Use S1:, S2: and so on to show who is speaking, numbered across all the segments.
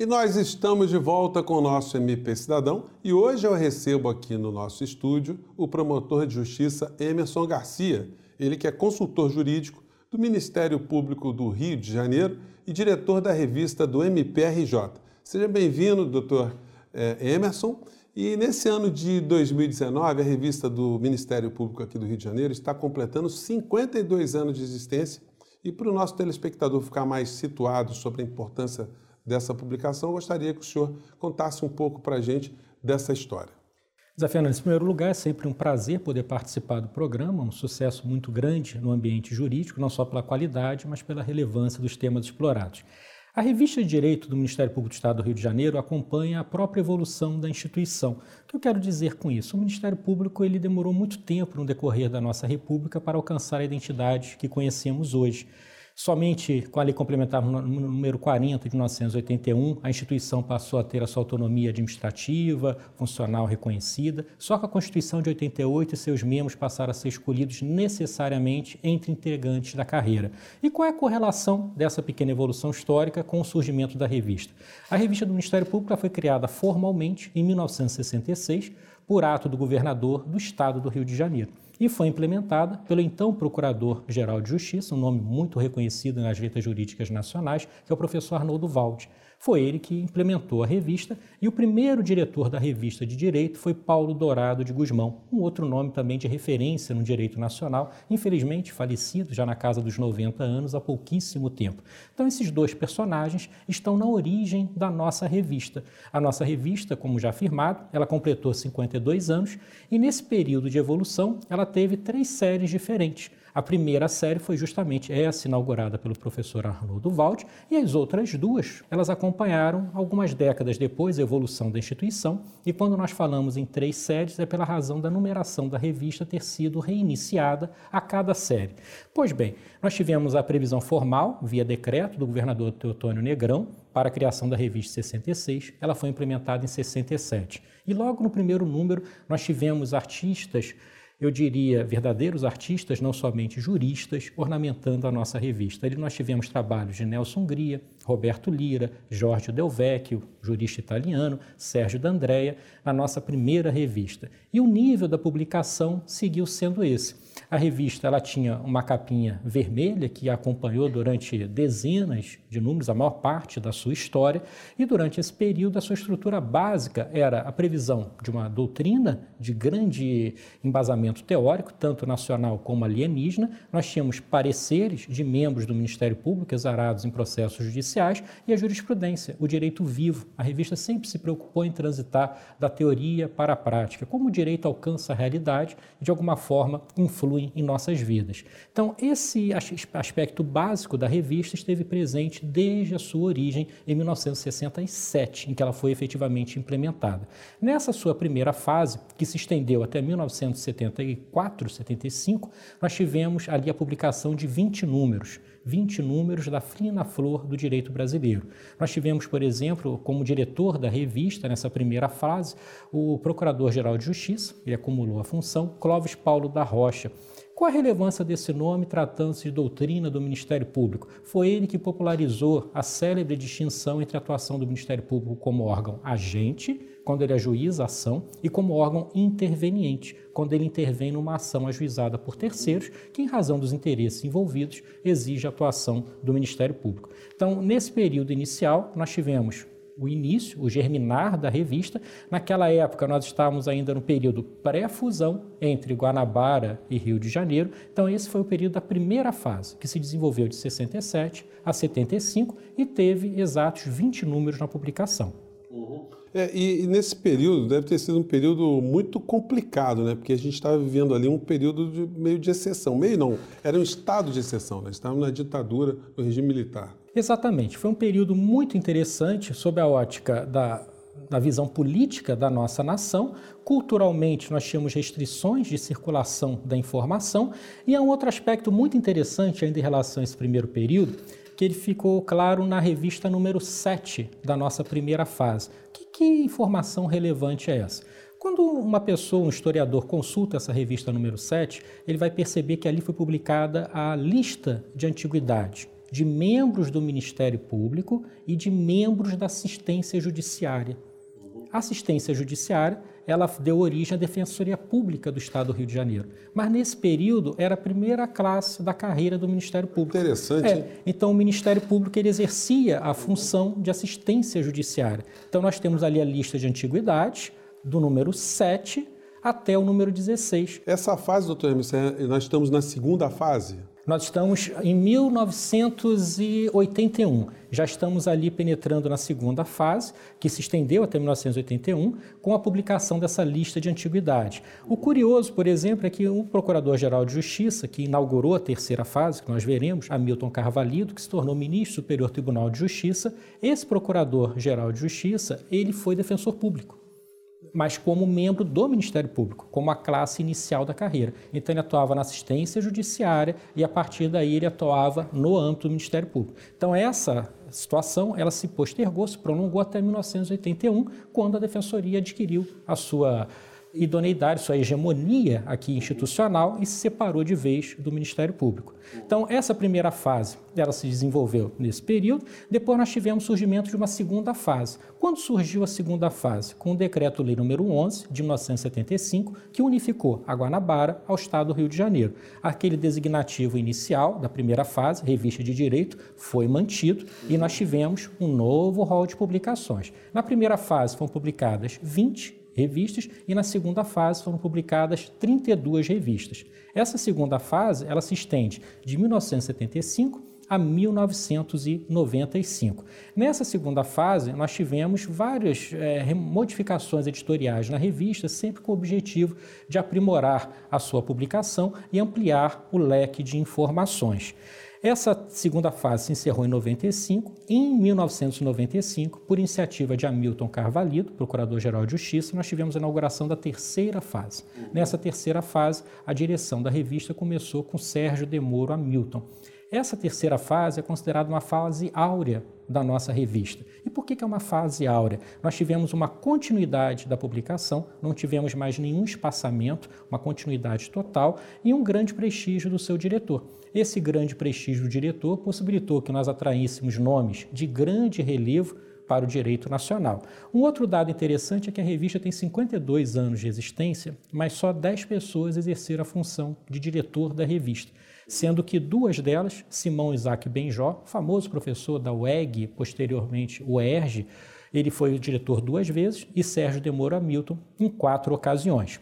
S1: E nós estamos de volta com o nosso MP Cidadão e hoje eu recebo aqui no nosso estúdio o promotor de justiça Emerson Garcia, ele que é consultor jurídico do Ministério Público do Rio de Janeiro e diretor da revista do MPRJ. Seja bem-vindo, doutor eh, Emerson. E nesse ano de 2019, a revista do Ministério Público aqui do Rio de Janeiro está completando 52 anos de existência. E para o nosso telespectador ficar mais situado sobre a importância dessa publicação, gostaria que o senhor contasse um pouco para a gente dessa história.
S2: Zé Fernandes, em primeiro lugar, é sempre um prazer poder participar do programa, um sucesso muito grande no ambiente jurídico, não só pela qualidade, mas pela relevância dos temas explorados. A revista de Direito do Ministério Público do Estado do Rio de Janeiro acompanha a própria evolução da instituição. O que eu quero dizer com isso? O Ministério Público ele demorou muito tempo no decorrer da nossa República para alcançar a identidade que conhecemos hoje. Somente com a Lei Complementar número 40 de 1981, a instituição passou a ter a sua autonomia administrativa, funcional reconhecida. Só com a Constituição de 88 seus membros passaram a ser escolhidos necessariamente entre integrantes da carreira. E qual é a correlação dessa pequena evolução histórica com o surgimento da revista? A revista do Ministério Público foi criada formalmente em 1966 por ato do governador do estado do Rio de Janeiro e foi implementada pelo então Procurador-Geral de Justiça, um nome muito reconhecido nas letras jurídicas nacionais, que é o professor Arnoldo Valde. Foi ele que implementou a revista e o primeiro diretor da revista de direito foi Paulo Dourado de Guzmão, um outro nome também de referência no direito nacional, infelizmente falecido já na casa dos 90 anos há pouquíssimo tempo. Então esses dois personagens estão na origem da nossa revista. A nossa revista, como já afirmado, ela completou 52 anos e nesse período de evolução ela teve três séries diferentes. A primeira série foi justamente essa, inaugurada pelo professor Arnoldo Valde, e as outras duas, elas acompanharam algumas décadas depois a evolução da instituição, e quando nós falamos em três séries é pela razão da numeração da revista ter sido reiniciada a cada série. Pois bem, nós tivemos a previsão formal, via decreto do governador Teotônio Negrão, para a criação da revista 66, ela foi implementada em 67. E logo no primeiro número, nós tivemos artistas eu diria, verdadeiros artistas, não somente juristas, ornamentando a nossa revista. Ali nós tivemos trabalhos de Nelson Gria, Roberto Lira, Jorge Del Vecchio, jurista italiano, Sérgio D'Andrea, na nossa primeira revista. E o nível da publicação seguiu sendo esse. A revista ela tinha uma capinha vermelha que a acompanhou durante dezenas de números, a maior parte da sua história, e durante esse período a sua estrutura básica era a previsão de uma doutrina de grande embasamento teórico, tanto nacional como alienígena. Nós tínhamos pareceres de membros do Ministério Público exarados em processos judiciais e a jurisprudência, o direito vivo. A revista sempre se preocupou em transitar da teoria para a prática, como o direito alcança a realidade e de alguma forma influi em nossas vidas. Então, esse aspecto básico da revista esteve presente desde a sua origem em 1967, em que ela foi efetivamente implementada. Nessa sua primeira fase, que se estendeu até 1974, 75, nós tivemos ali a publicação de 20 números. 20 números da fina flor do direito brasileiro. Nós tivemos, por exemplo, como diretor da revista, nessa primeira fase, o Procurador-Geral de Justiça, ele acumulou a função, Clóvis Paulo da Rocha. Qual a relevância desse nome tratando-se de doutrina do Ministério Público? Foi ele que popularizou a célebre distinção entre a atuação do Ministério Público como órgão agente, quando ele ajuiza a ação, e como órgão interveniente, quando ele intervém numa ação ajuizada por terceiros, que, em razão dos interesses envolvidos, exige a atuação do Ministério Público. Então, nesse período inicial, nós tivemos o início, o germinar da revista. Naquela época, nós estávamos ainda no período pré-fusão entre Guanabara e Rio de Janeiro. Então, esse foi o período da primeira fase, que se desenvolveu de 67 a 75 e teve exatos 20 números na publicação.
S1: Uhum. É, e, e, nesse período deve ter sido um período muito complicado, né? Porque a gente estava vivendo ali um período de, meio de exceção. Meio não, era um estado de exceção, né? Estávamos na ditadura, no regime militar.
S2: Exatamente. Foi um período muito interessante sob a ótica da, da visão política da nossa nação. Culturalmente, nós tínhamos restrições de circulação da informação. E há um outro aspecto muito interessante ainda em relação a esse primeiro período, que ele ficou claro na revista número 7 da nossa primeira fase. Que, que informação relevante é essa? Quando uma pessoa, um historiador, consulta essa revista número 7, ele vai perceber que ali foi publicada a lista de antiguidade de membros do Ministério Público e de membros da assistência judiciária. Assistência judiciária ela deu origem à Defensoria Pública do Estado do Rio de Janeiro. Mas nesse período era a primeira classe da carreira do Ministério Público.
S1: Interessante.
S2: É, então o Ministério Público ele exercia a função de assistência judiciária. Então nós temos ali a lista de antiguidades, do número 7 até o número 16.
S1: Essa fase, doutor Hermes, nós estamos na segunda fase?
S2: Nós estamos em 1981. Já estamos ali penetrando na segunda fase, que se estendeu até 1981, com a publicação dessa lista de antiguidade. O curioso, por exemplo, é que o Procurador-Geral de Justiça, que inaugurou a terceira fase, que nós veremos, Hamilton Carvalho, que se tornou ministro do Superior Tribunal de Justiça, esse Procurador-Geral de Justiça, ele foi defensor público mas como membro do Ministério Público, como a classe inicial da carreira. Então ele atuava na assistência judiciária e a partir daí ele atuava no âmbito do Ministério Público. Então essa situação ela se postergou, se prolongou até 1981, quando a Defensoria adquiriu a sua idoneidade, sua hegemonia aqui institucional e se separou de vez do Ministério Público. Então, essa primeira fase, ela se desenvolveu nesse período. Depois nós tivemos o surgimento de uma segunda fase. Quando surgiu a segunda fase? Com o Decreto-Lei número 11, de 1975, que unificou a Guanabara ao Estado do Rio de Janeiro. Aquele designativo inicial da primeira fase, revista de direito, foi mantido e nós tivemos um novo rol de publicações. Na primeira fase foram publicadas 20 revistas e na segunda fase foram publicadas 32 revistas. Essa segunda fase ela se estende de 1975 a 1995. Nessa segunda fase, nós tivemos várias é, modificações editoriais na revista, sempre com o objetivo de aprimorar a sua publicação e ampliar o leque de informações. Essa segunda fase se encerrou em 95. Em 1995, por iniciativa de Hamilton Carvalho, Procurador-Geral de Justiça, nós tivemos a inauguração da terceira fase. Nessa terceira fase, a direção da revista começou com Sérgio Demoro Hamilton. Essa terceira fase é considerada uma fase áurea da nossa revista. E por que é uma fase áurea? Nós tivemos uma continuidade da publicação, não tivemos mais nenhum espaçamento, uma continuidade total e um grande prestígio do seu diretor. Esse grande prestígio do diretor possibilitou que nós atraíssemos nomes de grande relevo para o direito nacional. Um outro dado interessante é que a revista tem 52 anos de existência, mas só 10 pessoas exerceram a função de diretor da revista sendo que duas delas, Simão Isaac Benjó, famoso professor da UEG, posteriormente UERJ, ele foi o diretor duas vezes, e Sérgio Demoro Hamilton em quatro ocasiões.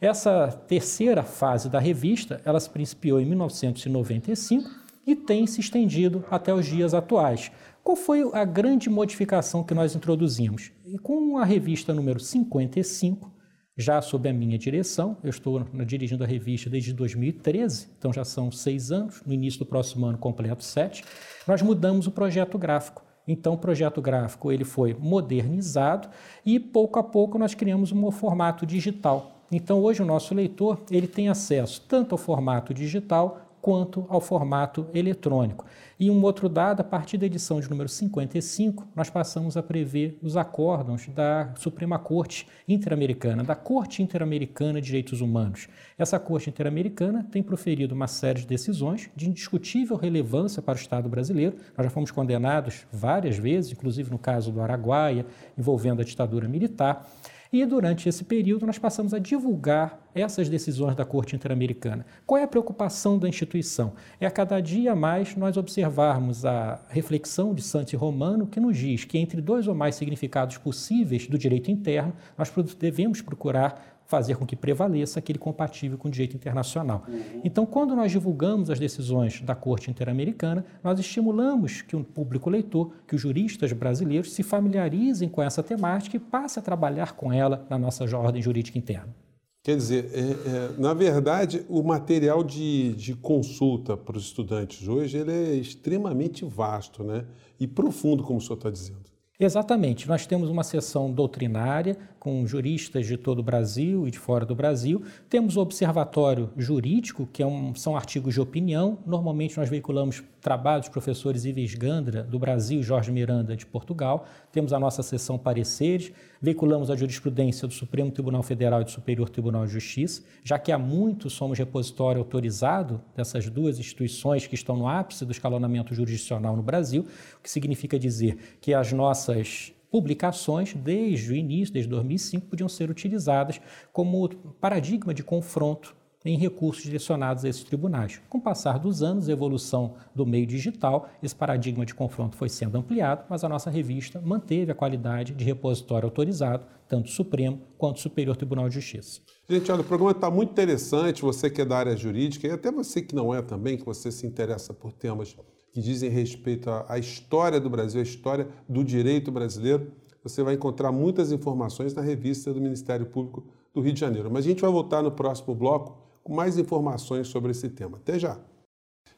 S2: Essa terceira fase da revista, ela se principiou em 1995 e tem se estendido até os dias atuais. Qual foi a grande modificação que nós introduzimos? E com a revista número 55, já sob a minha direção. Eu estou dirigindo a revista desde 2013, então já são seis anos. No início do próximo ano completo sete. Nós mudamos o projeto gráfico. Então, o projeto gráfico ele foi modernizado e pouco a pouco nós criamos um formato digital. Então, hoje o nosso leitor ele tem acesso tanto ao formato digital quanto ao formato eletrônico. E um outro dado, a partir da edição de número 55, nós passamos a prever os acórdãos da Suprema Corte Interamericana, da Corte Interamericana de Direitos Humanos. Essa Corte Interamericana tem proferido uma série de decisões de indiscutível relevância para o Estado brasileiro. Nós já fomos condenados várias vezes, inclusive no caso do Araguaia, envolvendo a ditadura militar. E durante esse período nós passamos a divulgar essas decisões da Corte Interamericana. Qual é a preocupação da instituição? É a cada dia mais nós observarmos a reflexão de Santi Romano, que nos diz que entre dois ou mais significados possíveis do direito interno, nós devemos procurar fazer com que prevaleça aquele compatível com o direito internacional. Uhum. Então, quando nós divulgamos as decisões da Corte Interamericana, nós estimulamos que o público leitor, que os juristas brasileiros se familiarizem com essa temática e passem a trabalhar com ela na nossa ordem jurídica interna.
S1: Quer dizer, é, é, na verdade, o material de, de consulta para os estudantes hoje ele é extremamente vasto né? e profundo, como o senhor está dizendo.
S2: Exatamente. Nós temos uma sessão doutrinária com juristas de todo o Brasil e de fora do Brasil. Temos o Observatório Jurídico, que é um, são artigos de opinião. Normalmente nós veiculamos trabalhos dos professores Ives Gandra, do Brasil, e Jorge Miranda, de Portugal. Temos a nossa sessão Pareceres. Veiculamos a jurisprudência do Supremo Tribunal Federal e do Superior Tribunal de Justiça, já que há muito somos repositório autorizado dessas duas instituições que estão no ápice do escalonamento jurisdicional no Brasil, o que significa dizer que as nossas publicações, desde o início, desde 2005, podiam ser utilizadas como paradigma de confronto em recursos direcionados a esses tribunais. Com o passar dos anos, a evolução do meio digital, esse paradigma de confronto foi sendo ampliado, mas a nossa revista manteve a qualidade de repositório autorizado, tanto Supremo quanto Superior Tribunal de Justiça.
S1: Gente, olha, o programa está muito interessante, você que é da área jurídica e até você que não é também, que você se interessa por temas que dizem respeito à história do Brasil, à história do direito brasileiro. Você vai encontrar muitas informações na revista do Ministério Público do Rio de Janeiro. Mas a gente vai voltar no próximo bloco com mais informações sobre esse tema. Até já!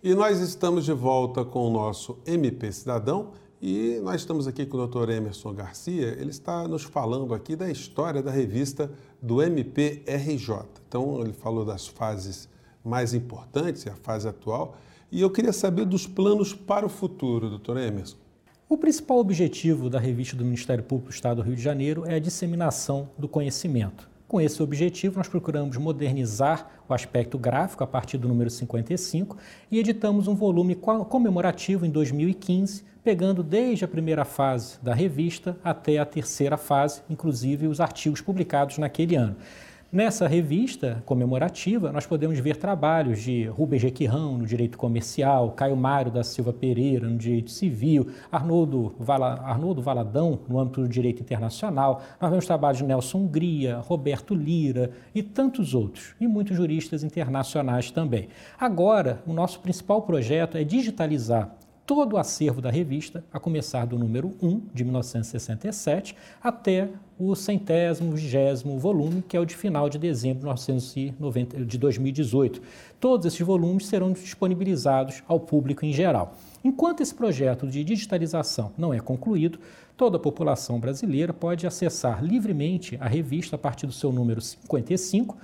S1: E nós estamos de volta com o nosso MP Cidadão e nós estamos aqui com o Dr. Emerson Garcia. Ele está nos falando aqui da história da revista do MPRJ. Então, ele falou das fases mais importantes, a fase atual, e eu queria saber dos planos para o futuro, doutor Emerson.
S2: O principal objetivo da revista do Ministério Público do Estado do Rio de Janeiro é a disseminação do conhecimento. Com esse objetivo, nós procuramos modernizar o aspecto gráfico a partir do número 55 e editamos um volume comemorativo em 2015, pegando desde a primeira fase da revista até a terceira fase, inclusive os artigos publicados naquele ano. Nessa revista comemorativa, nós podemos ver trabalhos de Rubens Requirão no direito comercial, Caio Mário da Silva Pereira no direito civil, Arnoldo, Arnoldo Valadão no âmbito do direito internacional, nós vemos trabalhos de Nelson Hungria, Roberto Lira e tantos outros, e muitos juristas internacionais também. Agora, o nosso principal projeto é digitalizar todo o acervo da revista, a começar do número 1, de 1967, até o centésimo, vigésimo volume, que é o de final de dezembro de 2018. Todos esses volumes serão disponibilizados ao público em geral. Enquanto esse projeto de digitalização não é concluído, toda a população brasileira pode acessar livremente a revista a partir do seu número 55,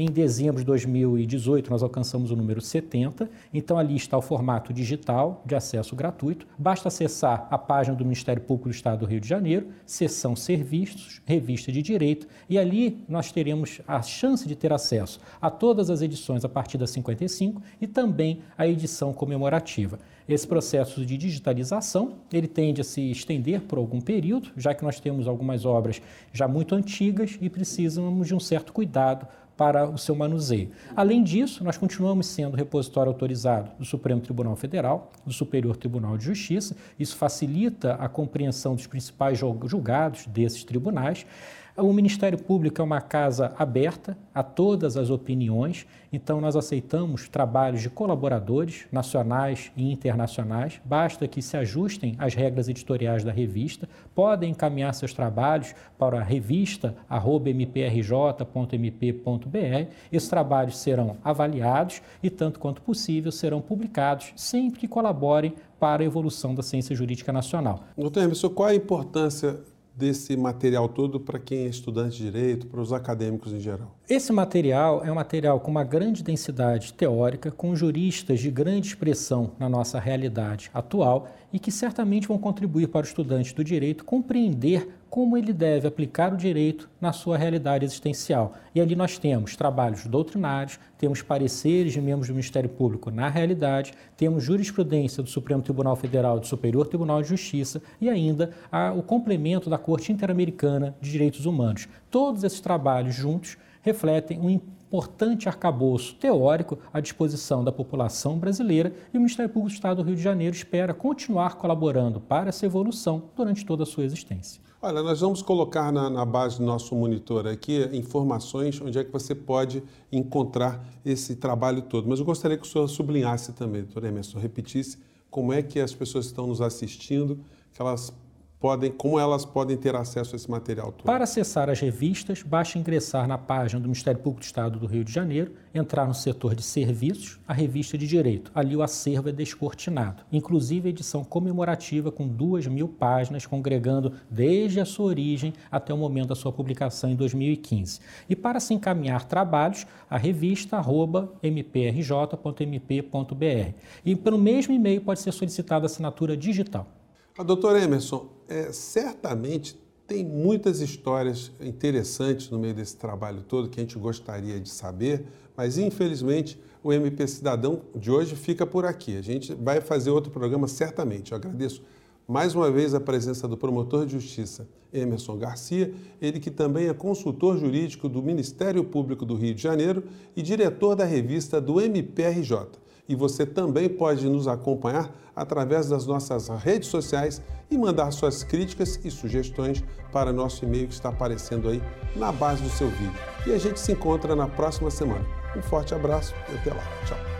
S2: em dezembro de 2018, nós alcançamos o número 70, então ali está o formato digital de acesso gratuito. Basta acessar a página do Ministério Público do Estado do Rio de Janeiro, seção Serviços, Revista de Direito, e ali nós teremos a chance de ter acesso a todas as edições a partir da 55 e também a edição comemorativa. Esse processo de digitalização, ele tende a se estender por algum período, já que nós temos algumas obras já muito antigas e precisamos de um certo cuidado para o seu manuseio. Além disso, nós continuamos sendo repositório autorizado do Supremo Tribunal Federal, do Superior Tribunal de Justiça. Isso facilita a compreensão dos principais julgados desses tribunais. O Ministério Público é uma casa aberta a todas as opiniões, então nós aceitamos trabalhos de colaboradores nacionais e internacionais, basta que se ajustem às regras editoriais da revista, podem encaminhar seus trabalhos para a revista mprj.mp.br. Esses trabalhos serão avaliados e, tanto quanto possível, serão publicados sempre que colaborem para a evolução da ciência jurídica nacional.
S1: Doutor Emerson, qual a importância desse material todo para quem é estudante de direito, para os acadêmicos em geral?
S2: Esse material é um material com uma grande densidade teórica, com juristas de grande expressão na nossa realidade atual e que certamente vão contribuir para o estudante do direito compreender como ele deve aplicar o direito na sua realidade existencial. E ali nós temos trabalhos doutrinários, temos pareceres de membros do Ministério Público na realidade, temos jurisprudência do Supremo Tribunal Federal e do Superior Tribunal de Justiça e ainda o complemento da Corte Interamericana de Direitos Humanos. Todos esses trabalhos juntos refletem um importante arcabouço teórico à disposição da população brasileira e o Ministério Público do Estado do Rio de Janeiro espera continuar colaborando para essa evolução durante toda a sua existência.
S1: Olha, nós vamos colocar na, na, base do nosso monitor aqui informações onde é que você pode encontrar esse trabalho todo. Mas eu gostaria que o senhor sublinhasse também, doutor Emerson, repetisse como é que as pessoas estão nos assistindo, que elas podem, como elas podem ter acesso a esse material todo?
S2: Para acessar as revistas, basta ingressar na página do Ministério Público do Estado do Rio de Janeiro, entrar no setor de serviços, a revista de direito. Ali o acervo é descortinado, inclusive a edição comemorativa com duas mil páginas, congregando desde a sua origem até o momento da sua publicação em 2015. E para se encaminhar trabalhos, a revista mprj.mp.br. E pelo mesmo e-mail pode ser solicitada assinatura digital.
S1: A doutora Emerson, é, certamente tem muitas histórias interessantes no meio desse trabalho todo que a gente gostaria de saber, mas infelizmente o MP Cidadão de hoje fica por aqui. A gente vai fazer outro programa certamente. Eu agradeço mais uma vez a presença do promotor de justiça Emerson Garcia, ele que também é consultor jurídico do Ministério Público do Rio de Janeiro e diretor da revista do MPRJ e você também pode nos acompanhar através das nossas redes sociais e mandar suas críticas e sugestões para nosso e-mail que está aparecendo aí na base do seu vídeo. E a gente se encontra na próxima semana. Um forte abraço e até lá. Tchau.